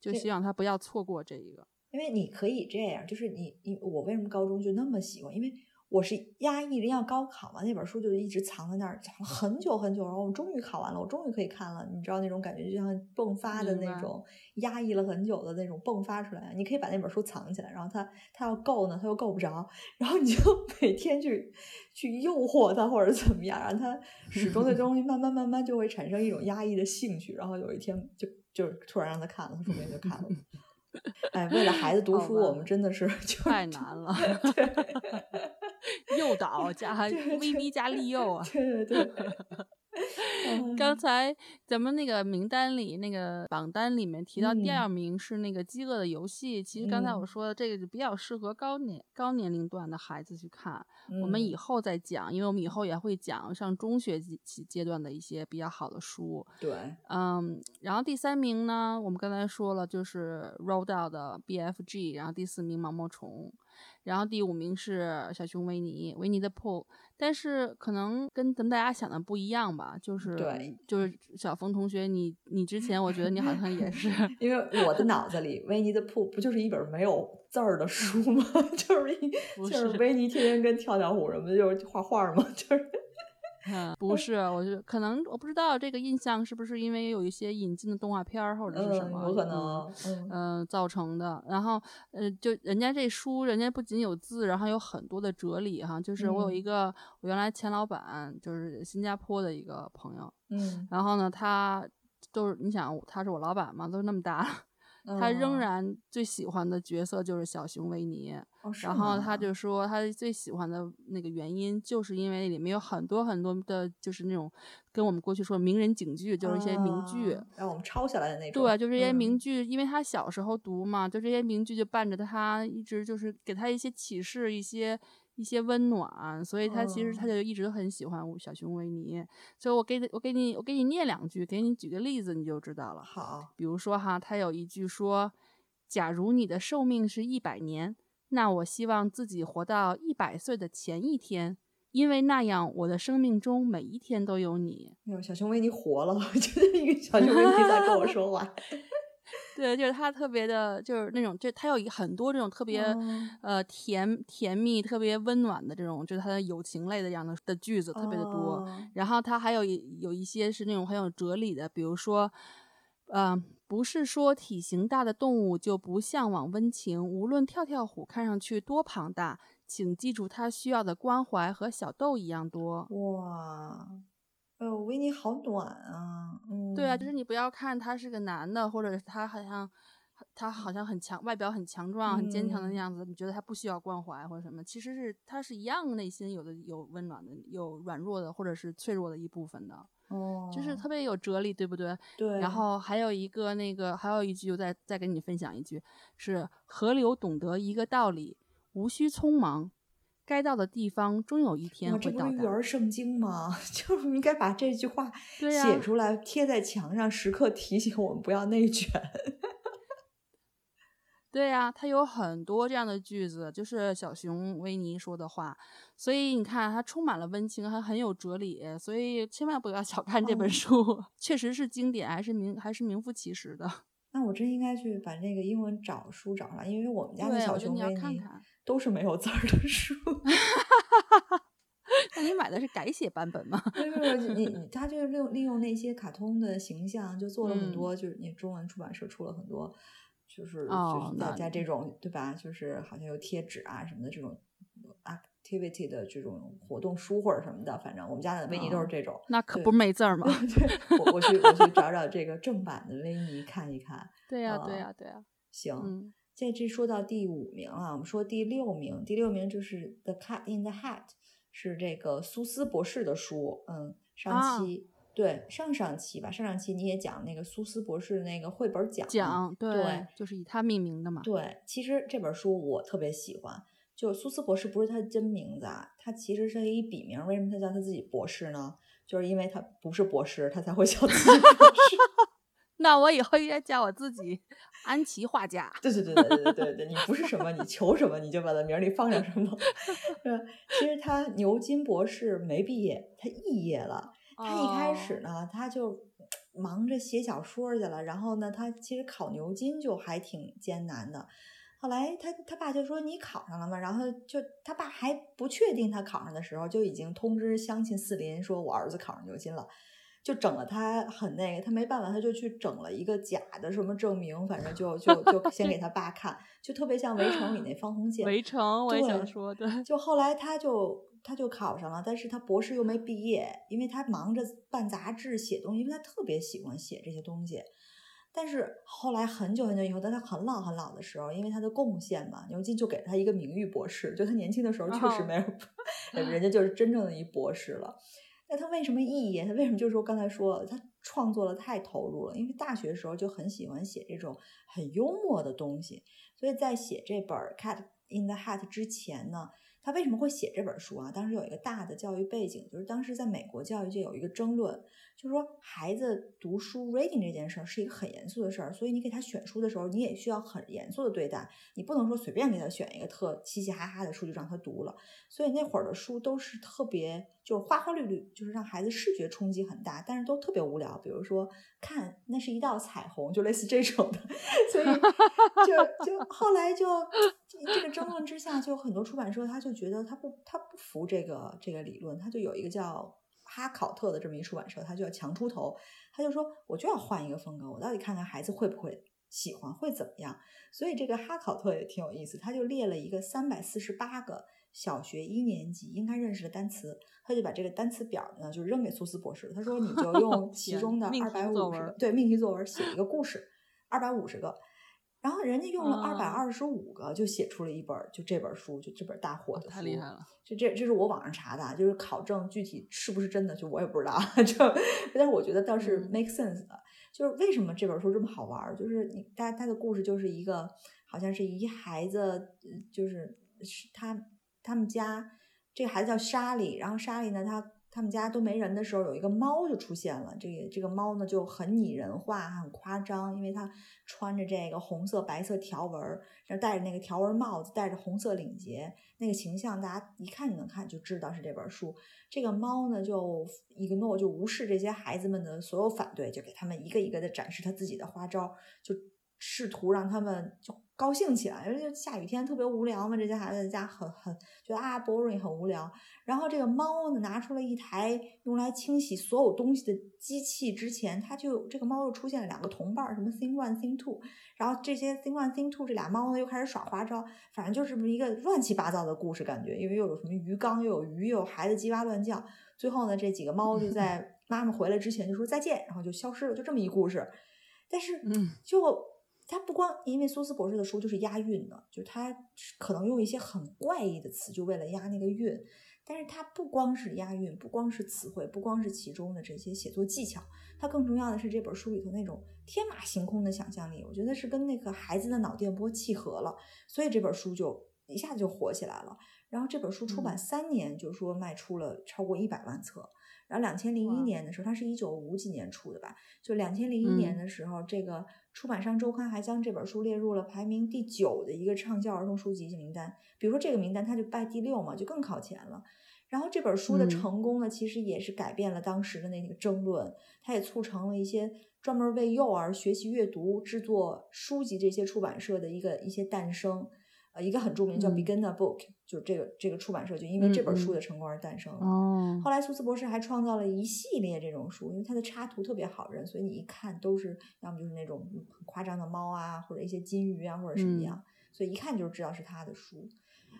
就希望他不要错过这一个。因为你可以这样，就是你你我为什么高中就那么喜欢？因为我是压抑着要高考嘛，那本书就一直藏在那儿，藏了很久很久，然后我终于考完了，我终于可以看了，你知道那种感觉，就像迸发的那种压抑了很久的那种迸发出来。你可以把那本书藏起来，然后它它要够呢，它又够不着，然后你就 每天去去诱惑它或者怎么样，让它始终对东西慢慢慢慢就会产生一种压抑的兴趣，然后有一天就就突然让他看了，他说不定就看了。哎，为了孩子读书，我们真的是太难了。诱导加威逼加利诱啊！对对对。刚才咱们那个名单里，那个榜单里面提到第二名是那个《饥饿的游戏》。其实刚才我说的这个就比较适合高年高年龄段的孩子去看。我们以后再讲，因为我们以后也会讲上中学阶阶段的一些比较好的书。对，嗯，然后第三名呢，我们刚才说了，就是 Roald Dahl 的 BFG，然后第四名毛毛虫。然后第五名是小熊维尼，维尼的 Pool，但是可能跟咱们大家想的不一样吧，就是对，就是小峰同学，你你之前我觉得你好像也是，因为我的脑子里维尼的 Pool 不就是一本没有字儿的书吗？就是一就是维尼天天跟跳跳虎什么的，就是画画嘛，就是。嗯，不是，我就可能我不知道这个印象是不是因为有一些引进的动画片儿或者是什么，有可能，嗯，造成的。然后，呃，就人家这书，人家不仅有字，然后有很多的哲理哈。就是我有一个我原来前老板，就是新加坡的一个朋友，嗯，然后呢，他都是你想他是我老板嘛，都那么大了。他仍然最喜欢的角色就是小熊维尼，然后他就说他最喜欢的那个原因，就是因为里面有很多很多的，就是那种跟我们过去说名人警句，就是一些名句，让我们抄下来的那种。对，就这些名句，因为他小时候读嘛，就这些名句就伴着他，一直就是给他一些启示，一些。一些温暖，所以他其实他就一直很喜欢小熊维尼。所以我给我给你我给你念两句，给你举个例子，你就知道了。好，比如说哈，他有一句说：“假如你的寿命是一百年，那我希望自己活到一百岁的前一天，因为那样我的生命中每一天都有你。”小熊维尼活了，就是一个小熊维尼在跟我说话。对，就是他特别的，就是那种，就他有很多这种特别，呃，甜甜蜜、特别温暖的这种，就是他的友情类的这样的的句子特别的多。然后他还有有一些是那种很有哲理的，比如说，嗯，不是说体型大的动物就不向往温情，无论跳跳虎看上去多庞大，请记住它需要的关怀和小豆一样多。哇。哎呦，维尼好暖啊！嗯，对啊，就是你不要看他是个男的，或者是他好像他好像很强，外表很强壮、很坚强的样子，你觉得他不需要关怀或者什么？其实是他是一样，内心有的有温暖的，有软弱的或者是脆弱的一部分的。哦，就是特别有哲理，对不对？对。然后还有一个那个，还有一句，我再再跟你分享一句，是河流懂得一个道理，无需匆忙。该到的地方，终有一天会到达。这不是育儿圣经吗？就是应该把这句话 写出来，贴在墙上，时刻提醒我们不要内卷。对呀，他有很多这样的句子，就是小熊维尼说的话。所以你看，它充满了温情，还很有哲理。所以千万不要小看这本书，确实是经典，还是名还是名副其实的。那我真应该去把那个英文找书找上，因为我们家的小熊维尼。都是没有字儿的书，那你买的是改写版本吗？没有，你你 他就是利用利用那些卡通的形象，就做了很多，就是你中文出版社出了很多，就是就是大家这种对吧？就是好像有贴纸啊什么的这种 activity 的这种活动书或者什么的，反正我们家的维尼都是这种。那可不没字儿吗？我我去我去找找这个正版的维尼看一看。对呀对呀对呀。行。在这说到第五名啊，我们说第六名，第六名就是《The Cat in the Hat》，是这个苏斯博士的书。嗯，上期对上上期吧，上上期你也讲那个苏斯博士那个绘本奖，奖对，就是以他命名的嘛。对，其实这本书我特别喜欢，就苏斯博士不是他的真名字啊，他其实是一笔名。为什么他叫他自己博士呢？就是因为他不是博士，他才会叫自己博士。那我以后应该叫我自己安琪画家。对对对对对对对，你不是什么，你求什么你就把他名里放上什么。其实他牛津博士没毕业，他肄业了。他一开始呢，他就忙着写小说去了。然后呢，他其实考牛津就还挺艰难的。后来他他爸就说你考上了吗？然后就他爸还不确定他考上的时候，就已经通知乡亲四邻说我儿子考上牛津了，就整了他很那个，他没办法，他就去整了一个假的什么证明，反正就就就先给他 爸看，就特别像围城里那方鸿渐。围城我也想说，对，就后来他就他就考上了，但是他博士又没毕业，因为他忙着办杂志、写东西，因为他特别喜欢写这些东西。但是后来很久很久以后，当他很老很老的时候，因为他的贡献嘛，牛津就给了他一个名誉博士。就他年轻的时候确实哦没有，人家就是真正的一博士了。那他为什么意义？他为什么就是说刚才说，他创作的太投入了，因为大学时候就很喜欢写这种很幽默的东西，所以在写这本《Cat in the Hat》之前呢，他为什么会写这本书啊？当时有一个大的教育背景，就是当时在美国教育界有一个争论，就是说孩子读书 reading 这件事儿是一个很严肃的事儿，所以你给他选书的时候，你也需要很严肃的对待，你不能说随便给他选一个特嘻嘻哈哈的书就让他读了。所以那会儿的书都是特别就是花花绿绿，就是让孩子视觉冲击很大，但是都特别无聊。比如说看那是一道彩虹，就类似这种的。所以就就后来就这个争论之下，就很多出版社他就觉得他不他不服这个这个理论，他就有一个叫。哈考特的这么一出版社，他就要强出头，他就说我就要换一个风格，我到底看看孩子会不会喜欢，会怎么样。所以这个哈考特也挺有意思，他就列了一个三百四十八个小学一年级应该认识的单词，他就把这个单词表呢就扔给苏斯博士，他说你就用 其中的命二百五十个对命题作文写一个故事，二百五十个。然后人家用了二百啊二十五个，就写出了一本儿就这本书，就这本大火的书，太厉害了。这这这是我网上查的，啊，就是考证具体是不是真的，就我也不知道。就但是我觉得倒是嗯 make sense 的。就是为什么这本书这么好玩儿？就是你他他的故事就是一个好像是一孩子，呃就是是他他们家这个孩子叫莎莉，然后莎莉呢，他他们家都没人的时候，有一个猫就出现了。这个这个猫呢就很拟人化，很夸张，因为它穿着这个红色白色条纹，然后戴着那个条纹帽子，戴着红色领结，那个形象大家一看就能看就知道是这本书。这个猫呢就 ignore 就无视这些孩子们的所有反对，就给他们一个一个的展示他自己的花招，就试图让他们就高兴起来。因为就下雨天特别无聊嘛，这些孩子在家很很觉得啊 boring 很无聊。然后这个猫呢拿出了一台用来清洗所有东西的机器，之前它就这个猫又出现了两个同伴儿，什么 thing one thing two，然后这些 thing one thing two 这俩猫呢又开始耍花招，反正就是这么一个乱七八糟的故事感觉，因为又有什么鱼缸，又有鱼，又有孩子叽哇乱叫。最后呢，这几个猫就在 妈妈回来之前就说再见，然后就消失了，就这么一故事。但是，嗯，就它不光因为苏斯博士的书就是押韵的，就他可能用一些很怪异的词，就为了押那个韵。但是它不光是押韵，不光是词汇，不光是其中的这些写作技巧，它更重要的是这本书里头那种天马行空的想象力。我觉得是跟那个孩子的脑电波契合了，所以这本书就一下子就火起来了。然后这本书出版嗯三年，就说卖出了超过一百万册。然后两千零一年的时候，它是一九五几年出的吧？就两千零一年嗯的时候，这个出版商周刊还将这本书列入了排名第九的一个畅销儿童书籍名单。比如说这个名单，它就排第六嘛，就更靠前了。然后这本书的嗯成功呢，其实也是改变了当时的那个争论，它也促成了一些专门为幼儿学习阅读、制作书籍这些出版社的一个一些诞生。呃，一个很著名叫嗯 Beginner Book，、就是这个这个出版社就因为这本书的成功而诞生了。哦，后来苏斯博士还创造了一系列这种书，因为他的插图特别好认，所以你一看都是要么就是那种很夸张的猫啊，或者一些金鱼啊，或者什么嗯样，所以一看就知道是他的书。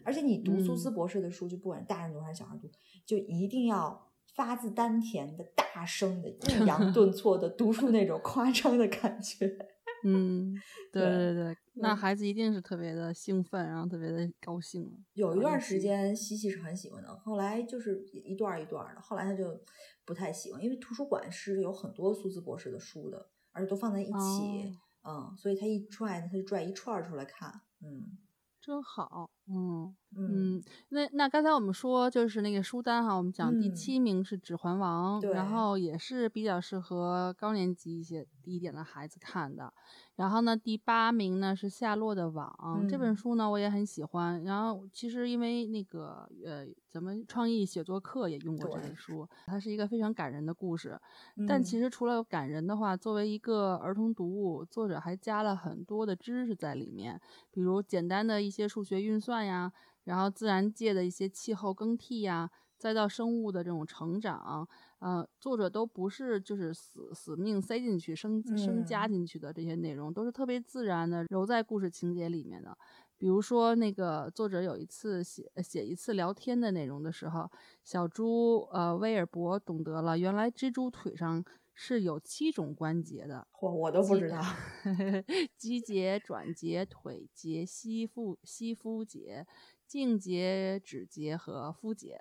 而且你读苏斯嗯博士的书，就不管大人读还是小孩读，就一定要发自丹田的、大声的、抑扬顿挫的读出那种夸张的感觉。嗯，对对对对，那嗯孩子一定是特别的兴奋，然后特别的高兴了。有一段时间，西西是很喜欢的，后来就是一段一段的，后来他就不太喜欢，因为图书馆是有很多苏斯博士的书的，而且都放在一起，嗯，所以他一拽呢，他就拽一串儿出来看，嗯，真好，嗯，嗯，那那刚才我们说就是那个书单哈，我们讲第嗯七名是《指环王》，对然后也是比较适合高年级一些低一点的孩子看的。然后呢，第八名呢是《夏洛的网》这本嗯书呢，我也很喜欢。然后其实因为那个呃，咱们创意写作课也用过这本书，它是一个非常感人的故事。但嗯其实除了感人的话，作为一个儿童读物，作者还加了很多的知识在里面，比如简单的一些数学运算呀，然后自然界的一些气候更替呀，再到生物的这种成长，呃，作者都不是就是死死命塞进去、生生加嗯进去的这些内容，都是特别自然的揉在故事情节里面的。比如说，那个作者有一次写写一次聊天的内容的时候，小猪呃威尔伯懂得了，原来蜘蛛腿上是有七种关节的，嚯，我都不知道。肌节、转节、腿节、膝腹膝肤节、胫节、指节和肤节。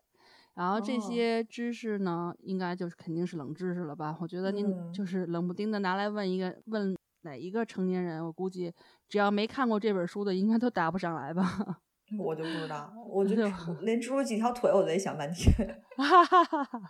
然后这哦些知识呢，应该就是肯定是冷知识了吧？我觉得您嗯就是冷不丁的拿来问一个问哪一个成年人，我估计只要没看过这本书的，应该都答不上来吧。我就不知道，我就 就连蜘蛛几条腿我都得想半天。哈哈哈哈。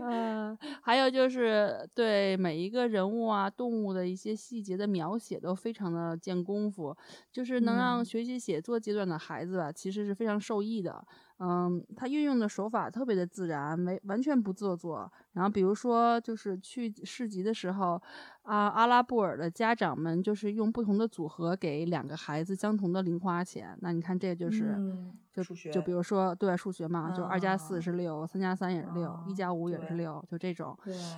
嗯，还有就是对每一个人物啊、动物的一些细节的描写都非常的见功夫，就是能让嗯学习写作阶段的孩子吧，其实是非常受益的。嗯，他运用的手法特别的自然，没完全不做作。然后比如说，就是去市集的时候，啊，阿拉布尔的家长们就是用不同的组合给两个孩子相同的零花钱。那你看，这就是。嗯就就比如说对数学嘛，就二加四啊是六，三加三也是六，一啊加五也是六，就这种。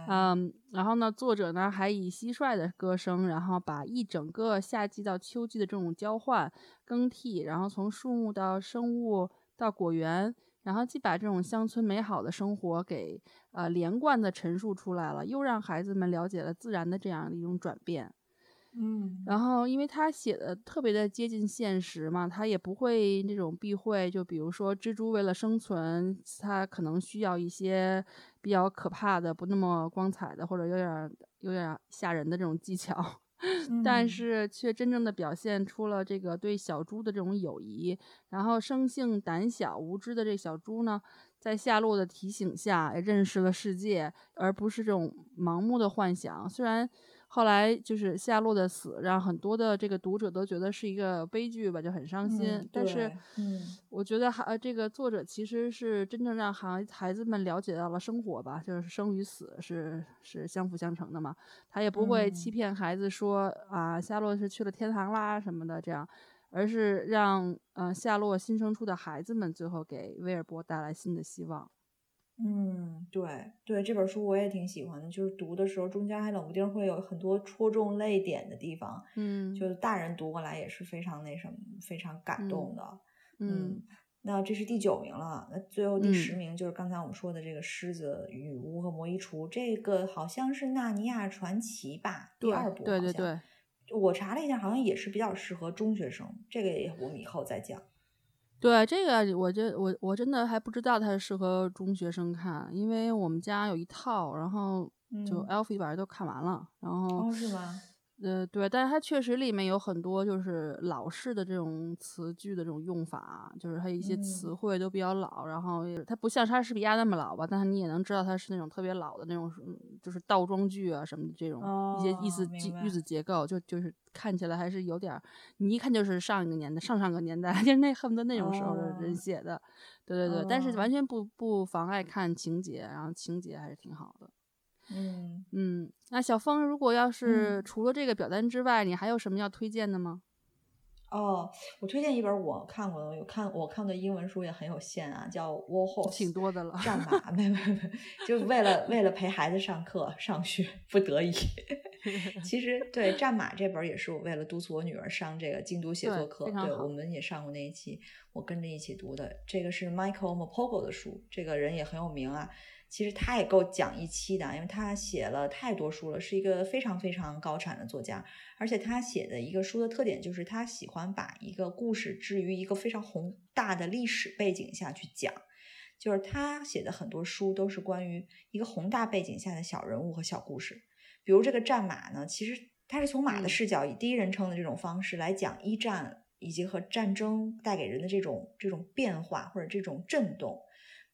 嗯，然后呢，作者呢还以蟋蟀的歌声，然后把一整个夏季到秋季的这种交换更替，然后从树木到生物到果园，然后既把这种乡村美好的生活给呃连贯的陈述出来了，又让孩子们了解了自然的这样的一种转变。嗯然后，因为他写的特别的接近现实嘛，他也不会那种避讳，就比如说蜘蛛为了生存，它可能需要一些比较可怕的、不那么光彩的，或者有点儿有点儿吓人的这种技巧，但嗯是却真正的表现出了这个对小猪的这种友谊。然后，生性胆小无知的这小猪呢，在夏洛的提醒下，也认识了世界，而不是这种盲目的幻想。虽然后来就是夏洛的死，让很多的这个读者都觉得是一个悲剧吧，就很伤心。嗯但是，嗯我觉得还呃这个作者其实是真正让孩孩子们了解到了生活吧，就是生与死是是相辅相成的嘛。他也不会欺嗯骗孩子说、啊夏洛是去了天堂啦什么的这样，而是让呃夏洛新生出的孩子们最后给威尔伯带来新的希望。嗯，对对，这本书我也挺喜欢的，就是读的时候中间还冷不丁会有很多戳中泪点的地方，嗯，就是大人读过来也是非常那什么，非常感动的。嗯那这是第九名了，那最后第十嗯名就是刚才我们说的这个狮子、女巫和魔衣橱，这个好像是《纳尼亚传奇》吧，第二部。对对对。我查了一下，好像也是比较适合中学生，这个也我们以后再讲。对这个，我这我我真的还不知道它适合中学生看，因为我们家有一套，然后就嗯 Alfie 把都看完了，然后哦，是吗？呃对，但是它确实里面有很多就是老式的这种词句的这种用法，就是它一些词嗯。汇都比较老，然后也它不像莎士比亚那么老吧，但是你也能知道它是那种特别老的那种，嗯就是倒装句啊什么的这种、一些意思句句子。结构，就就是看起来还是有点儿，你一看就是上一个年代、上上个年代，就是那恨不得那种时候的人哦写的，对对对，但是哦。完全不不妨碍看情节，然后情节还是挺好的。嗯，嗯，那小峰，如果要是嗯除了这个表单之外，你还有什么要推荐的吗？哦，我推荐一本我看过的，有看我看的英文书也很有限啊，叫《War Horse》，挺多的了。战马，没没没，就为了为了陪孩子上课上学，不得已。其实对战马这本也是我为了督促我女儿上这个精读写作课，对我们也上过那一期，我跟着一起读的。这个是 Michael Mopogo 的书，这个人也很有名啊。其实他也够讲一期的，因为他写了太多书了，是一个非常非常高产的作家。而且他写的一个书的特点就是他喜欢把一个故事置于一个非常宏大的历史背景下去讲。就是他写的很多书都是关于一个宏大背景下的小人物和小故事。比如这个战马呢，其实他是从马的嗯视角，以第一人称的这种方式来讲一战以及和战争带给人的这种这种变化或者这种震动。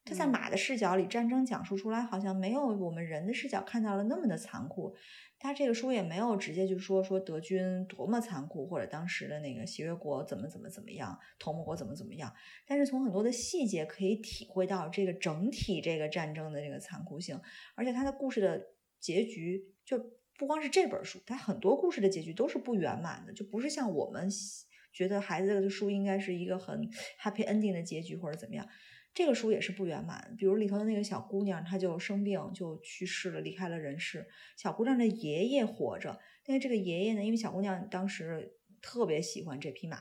他在马的视角里，战争讲述出来好像没有我们人的视角看到了那么的残酷。他这个书也没有直接就说说德军多么残酷，或者当时的那个协约国怎么怎么怎么样，同盟国怎么怎么样。但是从很多的细节可以体会到这个整体这个战争的这个残酷性，而且他的故事的结局就不光是这本书，他很多故事的结局都是不圆满的，就不是像我们觉得孩子的书应该是一个很 happy ending 的结局或者怎么样。这个书也是不圆满，比如里头的那个小姑娘，她就生病就去世了，离开了人世。小姑娘的爷爷活着，但是这个爷爷呢，因为小姑娘当时特别喜欢这匹马，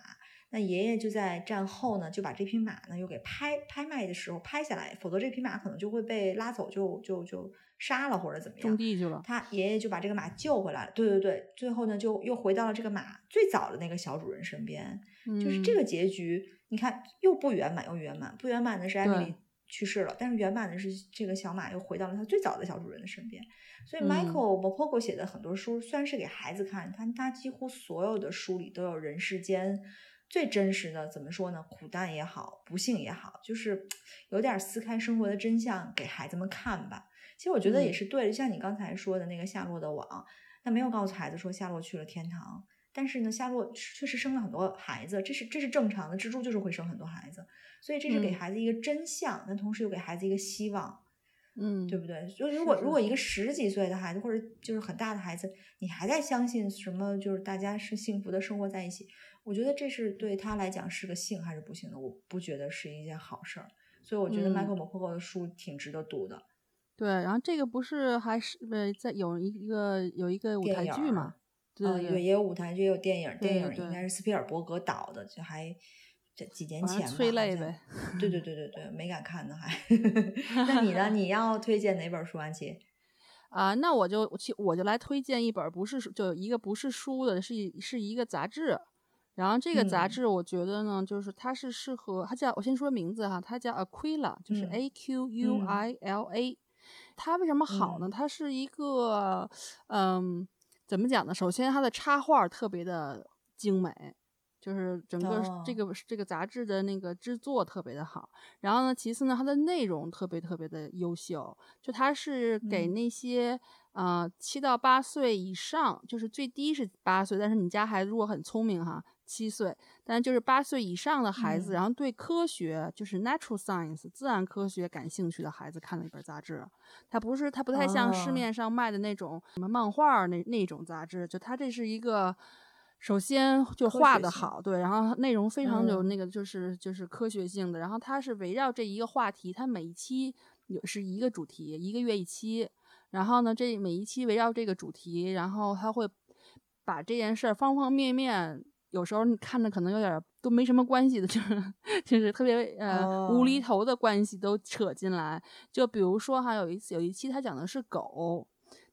那爷爷就在战后呢，就把这匹马呢又给拍拍卖的时候拍下来，否则这匹马可能就会被拉走，就就就杀了或者怎么样，种地去了。他爷爷就把这个马救回来了，对对对，最后呢就又回到了这个马最早的那个小主人身边，就是这个结局。你看，又不圆满又圆满。不圆满的是艾米丽去世了，但是圆满的是这个小马又回到了它最早的小主人的身边。所以，Michael m o p o g o 写的很多书虽然是给孩子看，但他几乎所有的书里都有人世间最真实的，怎么说呢？苦难也好，不幸也好，就是有点撕开生活的真相给孩子们看吧。其实我觉得也是对的，像你刚才说的那个夏洛的网，他没有告诉孩子说夏洛去了天堂。但是呢，夏洛确实生了很多孩子，这是这是正常的，蜘蛛就是会生很多孩子，所以这是给孩子一个真相，但同时又给孩子一个希望，嗯，对不对？就如果如果一个十几岁的孩子或者就是很大的孩子，你还在相信什么，就是大家是幸福的生活在一起，我觉得这是对他来讲是个幸还是不幸的，我不觉得是一件好事儿。所以我觉得迈克尔·莫霍的书挺值得读的。对，然后这个不是还是呃在有一个有一个舞台剧嘛？对，也也有舞台剧，也有电影，电影应该是斯皮尔伯格导的，就还这几年前吧。催泪呗。对对对对对，没敢看呢还。那你呢？你要推荐哪本书？安琪？啊，那我就其我就来推荐一本，不是就一个不是书的，是是一个杂志。然后这个杂志我觉得呢，就是它是适合它叫我先说名字哈，它叫 Aquila，就是 A Q U I L A。它为什么好呢？它是一个嗯。怎么讲呢？首先，它的插画特别的精美，就是整个这个这个杂志的那个制作特别的好。然后呢，其次呢，它的内容特别特别的优秀，就它是给那些呃七到八岁以上，就是最低是八岁，但是你家孩子如果很聪明哈。七岁，但就是八岁以上的孩子，然后对科学就是 natural science 自然科学感兴趣的孩子看了一本杂志。它不是，它不太像市面上卖的那种什么漫画那那种杂志。就它这是一个，首先就画的好，对，然后内容非常有那个就是就是科学性的。然后它是围绕这一个话题，它每一期有是一个主题，一个月一期。然后呢，这每一期围绕这个主题，然后它会把这件事儿方方面面。有时候你看着可能有点都没什么关系的，就是就是特别呃无厘头的关系都扯进来。就比如说哈，有一次有一期他讲的是狗，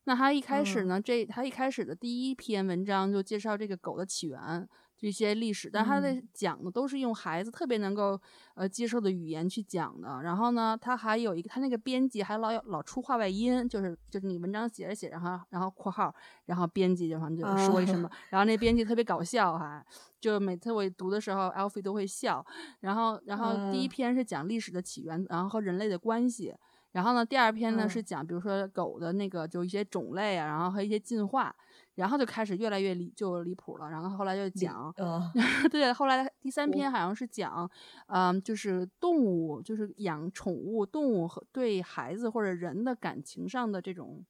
那他一开始呢，这他一开始的第一篇文章就介绍这个狗的起源。这些历史，但他在讲的都是用孩子特别能够呃接受的语言去讲的。然后呢，他还有一个，他那个编辑还老有老出话外音，就是就是你文章写着写着哈，然后括号，然后编辑就反正就说一什么，然后那编辑特别搞笑哈，就每次我读的时候，Alfie 都会笑。然后然后第一篇是讲历史的起源，然后和人类的关系。然后呢，第二篇呢是讲比如说狗的那个就一些种类啊，然后和一些进化。然后就开始越来越离就离谱了，然后后来就讲，对，后来第三篇好像是讲，嗯，就是动物，就是养宠物动物和对孩子或者人的感情上的这种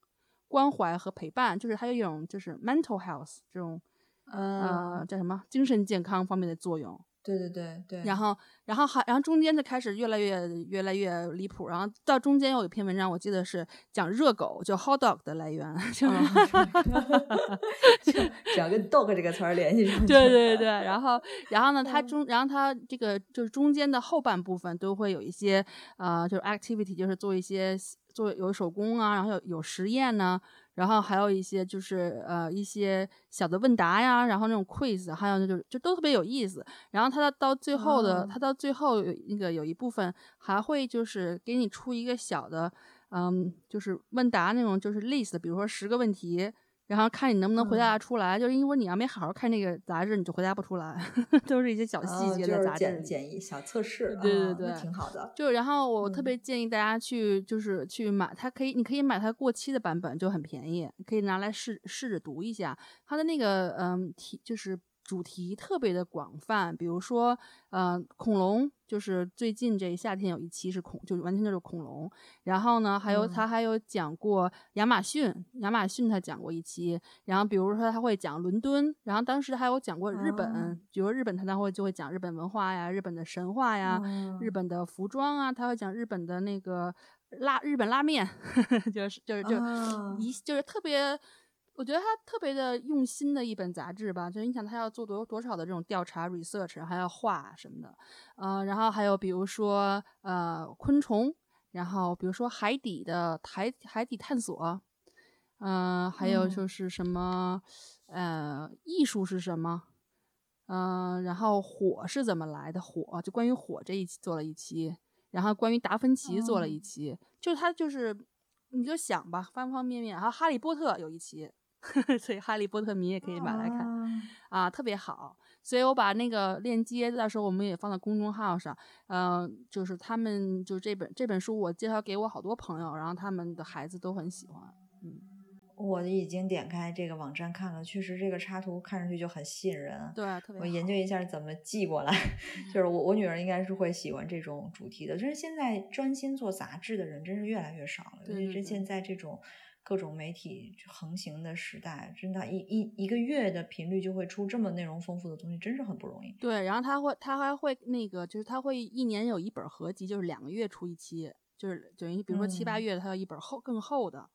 关怀和陪伴，就是还有一种就是 mental health 这种，呃，叫什么精神健康方面的作用。对对对对，然后然后还然后中间就开始越来越越来越离谱，然后到中间有一篇文章，我记得是讲热狗，就 hot dog 的来源，就只要 跟 dog 这个词儿联系上。对对对，然后然后呢，它中然后它这个就是中间的后半部分都会有一些呃，就是 activity，就是做一些做有手工啊，然后有有实验呢。然后还有一些就是呃一些小的问答呀，然后那种 quiz，还有就是就都特别有意思。然后他到到最后的，他到最后有那个有一部分还会就是给你出一个小的，嗯，就是问答那种就是 list，比如说十个问题。然后看你能不能回答出来。就是因为你要没好好看那个杂志，你就回答不出来，都是一些小细哦节的杂志里。简易小测试，对对对挺好的。就然后我特嗯别建议大家去，就是去买，它可以，你可以买它过期的版本，就很便宜，可以拿来试试着读一下。它的那个嗯题就是主题特别的广泛，比如说呃恐龙，就是最近这夏天有一期是恐，就是完全就是恐龙。然后呢，还有嗯他还有讲过亚马逊，亚马逊他讲过一期。然后比如说他会讲伦敦，然后当时还有讲过日本，哦比如日本他他会就会讲日本文化呀、日本的神话呀。嗯日本的服装啊，他会讲日本的那个拉日本拉面，就是就是就啊一就是特别，我觉得他特别的用心的一本杂志吧。就是你想他要做多多少的这种调查 research，还要画什么的，呃，然后还有比如说呃昆虫，然后比如说海底的海海底探索，嗯、还有嗯就是什么呃艺术是什么。嗯、然后火是怎么来的？火就关于火这一期做了一期，然后关于达芬奇做了一哦期，就他就是你就想吧，方方面面。还有哈利波特有一期，所以哈利波特迷也可以买来看啊啊，特别好。所以我把那个链接到时候我们也放到公众号上，嗯、就是他们就这本这本书我介绍给我好多朋友，然后他们的孩子都很喜欢。嗯，我已经点开这个网站看了，确实这个插图看上去就很吸引人。对，特别。我研究一下怎么寄过来，就是我我女儿应该是会喜欢这种主题的。就是现在专心做杂志的人真是越来越少了，尤其是现在这种各种媒体横行的时代，真的，一一一个月的频率就会出这么内容丰富的东西，真是很不容易。对，然后他会，他还会那个，就是他会一年有一本合集，就是两个月出一期，就是等于比如说七八嗯月，他有一本厚更厚的。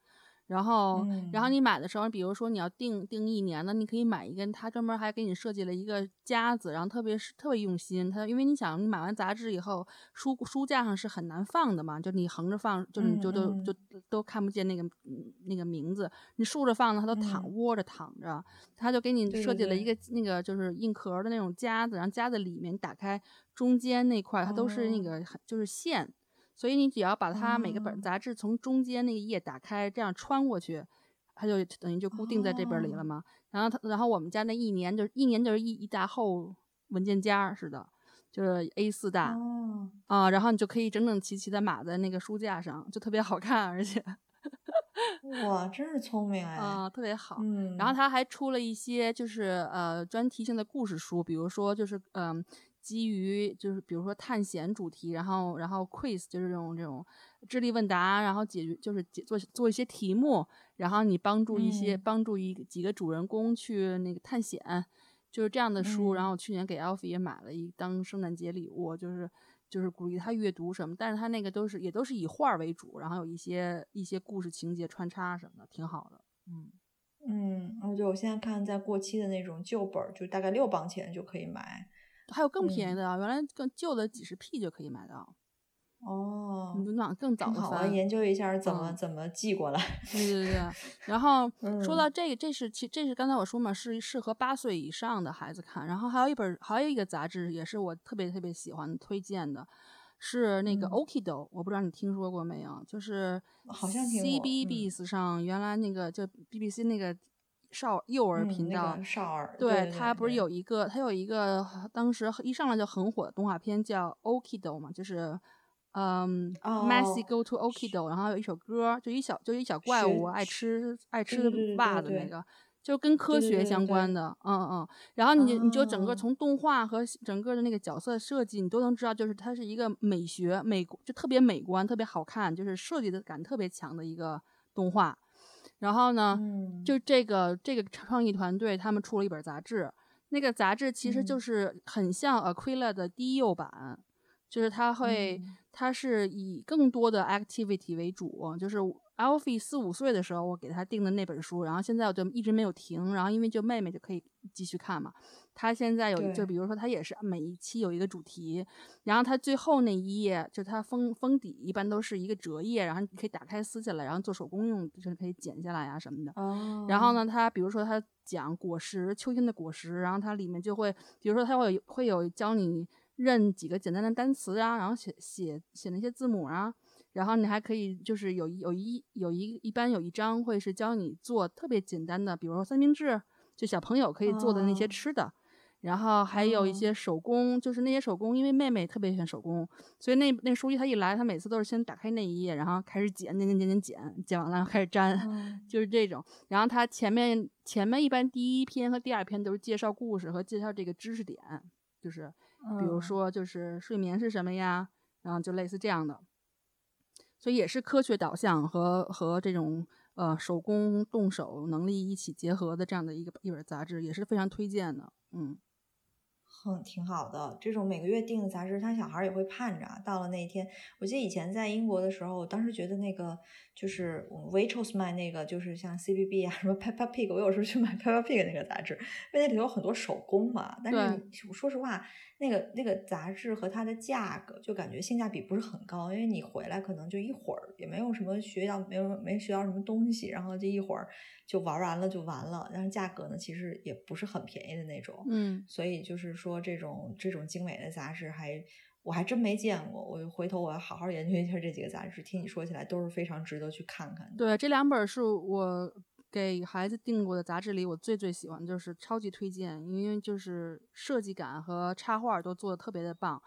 然后，然后嗯。你买的时候，比如说你要订订一年的，你可以买一个，他专门还给你设计了一个夹子，然后特别是特别用心。他因为你想，你买完杂志以后，书书架上是很难放的嘛，就你横着放，就是你就都、嗯。就都看不见那个嗯那个名字，你竖着放呢，它都躺嗯。窝着躺着，他就给你设计了一个那个就是硬壳的那种夹子，然后夹子里面你打开中间那块儿，它都是那哦。个很就是线，所以你只要把它每个本哦杂志从中间那个页打开，这样穿过去，它就等于就固定在这本里了哦嘛。然后它，然后我们家那一年就是一年就是一一大厚文件夹似的，就是 A 四大哦，啊、然后你就可以整整齐齐的码在那个书架上，就特别好看，而且哇，真是聪明 哎。啊、特别好。嗯，然后他还出了一些就是呃专题性的故事书，比如说就是嗯、基于就是比如说探险主题，然后然后 quiz 就是这种这种智力问答，然后解决就是解做做一些题目，然后你帮助一些、嗯帮助一几个主人公去那个探险，就是这样的书。然嗯后我去年给 Alfie 也买了一当圣诞节礼物，就是。就是鼓励他阅读什么，但是他那个都是也都是以画为主，然后有一些一些故事情节穿插什么的，挺好的。嗯，嗯，哦，对，我现在看在过期的那种旧本儿，就大概六磅钱就可以买。还有更便宜嗯的啊，原来更旧的几十 P 就可以买到，哦，你就那更早的挺好，我要翻。研究一下怎么、嗯怎么寄过来。对对对，然后 说到嗯这个，这是其这是刚才我说嘛，是适合八岁以上的孩子看。然后还有一本，还有一个杂志也是我特别特别喜欢推荐的，是那个嗯 Okido，、我不知道你听说过没有？就是好像 CBBS 上原来那个就 BBC 那个少幼儿嗯，频道，那个少儿，对对，它不是有一个，它有一个当时一上来就很火的动画片叫《Okido》嘛，就是嗯、m a s s y 哦 Go to Okido，然后有一首歌，就一小就一小怪物爱吃爱吃对对对对袜子那个，就跟科学对对对对对相关的，嗯嗯。然后你你就整个哦从动画和整个的那个角色设计，你都能知道，就是它是一个美学美就特别美观、特别好看，就是设计的感特别强的一个动画。然后呢，嗯，就这个这个创意团队他们出了一本杂志，那个杂志其实就嗯是很像 Aquila 的低幼版，就是它会、嗯它是以更多的 activity 为主，就是 Alfie 四五岁的时候我给他订的那本书，然后现在我就一直没有停，然后因为就妹妹就可以继续看嘛。他现在有对就比如说他也是每一期有一个主题，然后他最后那一页就它封封底一般都是一个折页，然后你可以打开撕下来，然后做手工用，就是可以剪下来啊什么的。哦，然后呢，它比如说它讲果实，秋天的果实，然后它里面就会，比如说它会有会有教你认几个简单的单词啊，然后写写写那些字母啊，然后你还可以就是有一有一有一一般有一章会是教你做特别简单的，比如说三明治，就小朋友可以做的那些哦吃的。然后还有一哦些手工，就是那些手工，因为妹妹特别喜欢手工，所以那那书记她一来，她每次都是先打开那一页，然后开始剪剪剪剪剪剪，剪完了开始粘，嗯就是这种。然后她前面前面一般第一篇和第二篇都是介绍故事和介绍这个知识点，就是比如嗯说就是睡眠是什么呀，然后就类似这样的。所以也是科学导向和和这种呃手工动手能力一起结合的这样的一个一本杂志，也是非常推荐的。嗯，很挺好的，这种每个月订的杂志，他小孩儿也会盼着啊。到了那一天，我记得以前在英国的时候，我当时觉得那个就是我们 Waitrose 卖那个，就是像 CBB 啊，什么 Peppa Pig，我有时候去买 Peppa Pig 那个杂志，因为那里头有很多手工嘛。但是说实话，那个那个杂志和它的价格，就感觉性价比不是很高，因为你回来可能就一会儿，也没有什么学到，没有没学到什么东西，然后就一会儿就玩完了就完了。但是价格呢，其实也不是很便宜的那种。嗯，所以就是说，这种这种精美的杂志还我还真没见过，我回头我要好好研究一下这几个杂志。听你说起来都是非常值得去看看的。对，这两本是我给孩子订过的杂志里，我最最喜欢，就是超级推荐，因为就是设计感和插画都做的特别的棒。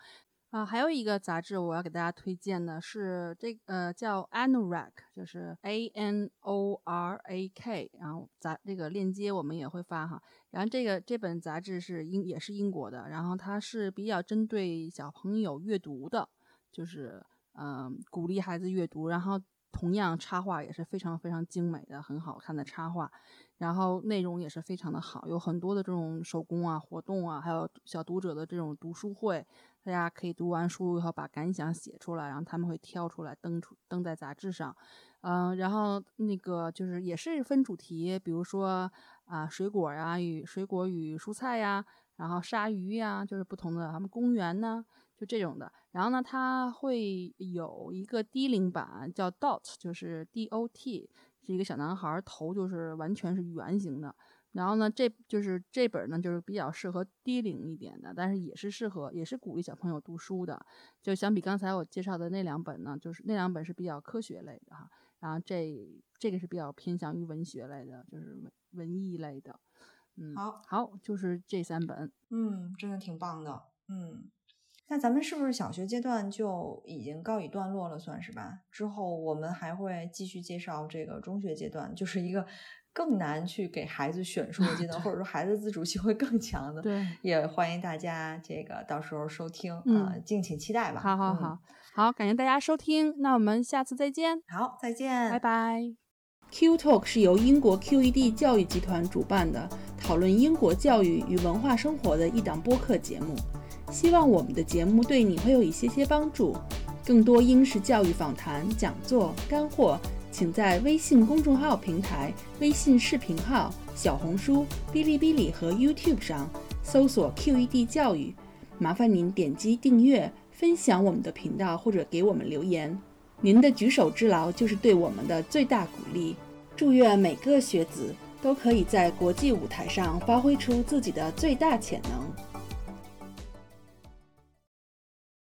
啊，还有一个杂志我要给大家推荐的是这呃叫 Anorak，就是 A N O R A K，然后杂这个链接我们也会发哈。然后这个这本杂志是英也是英国的，然后它是比较针对小朋友阅读的，就是嗯、鼓励孩子阅读，然后同样插画也是非常非常精美的，很好看的插画，然后内容也是非常的好，有很多的这种手工啊、活动啊，还有小读者的这种读书会，大家可以读完书以后把感想写出来，然后他们会挑出来登出登在杂志上，嗯、然后那个就是也是分主题，比如说啊、水果呀与水果与蔬菜呀，然后鲨鱼呀，就是不同的他们公园呢，就这种的。然后呢，它会有一个低龄版叫 Dot，就是 D O T，是一个小男孩儿，头就是完全是圆形的。然后呢，这就是这本呢，就是比较适合低龄一点的，但是也是适合，也是鼓励小朋友读书的。就相比刚才我介绍的那两本呢，就是那两本是比较科学类的哈，然后这这个是比较偏向于文学类的，就是文文艺类的。嗯，好，好，就是这三本。嗯，真的挺棒的。嗯，那咱们是不是小学阶段就已经告一段落了，算是吧？之后我们还会继续介绍这个中学阶段，就是一个更难去给孩子选 书的阶段，或者说孩子自主性会更强的。对，也欢迎大家这个到时候收听啊、嗯敬请期待吧。嗯好好好，好，感谢大家收听，那我们下次再见，好，再见，拜拜。Q Talk 是由英国 QED 教育集团主办的，讨论英国教育与文化生活的一档播客节目。希望我们的节目对你会有一些些帮助。更多英式教育访谈、讲座、干货，请在微信公众号平台、微信视频号、小红书、哔哩哔哩和 YouTube 上搜索 QED 教育。麻烦您点击订阅、分享我们的频道或者给我们留言。您的举手之劳就是对我们的最大鼓励。祝愿每个学子都可以在国际舞台上发挥出自己的最大潜能。